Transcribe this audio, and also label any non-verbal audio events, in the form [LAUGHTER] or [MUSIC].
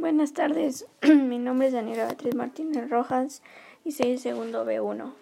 Buenas tardes, [CLEARS THROAT] mi nombre es Daniela Beatriz Martínez Rojas y soy el segundo B1.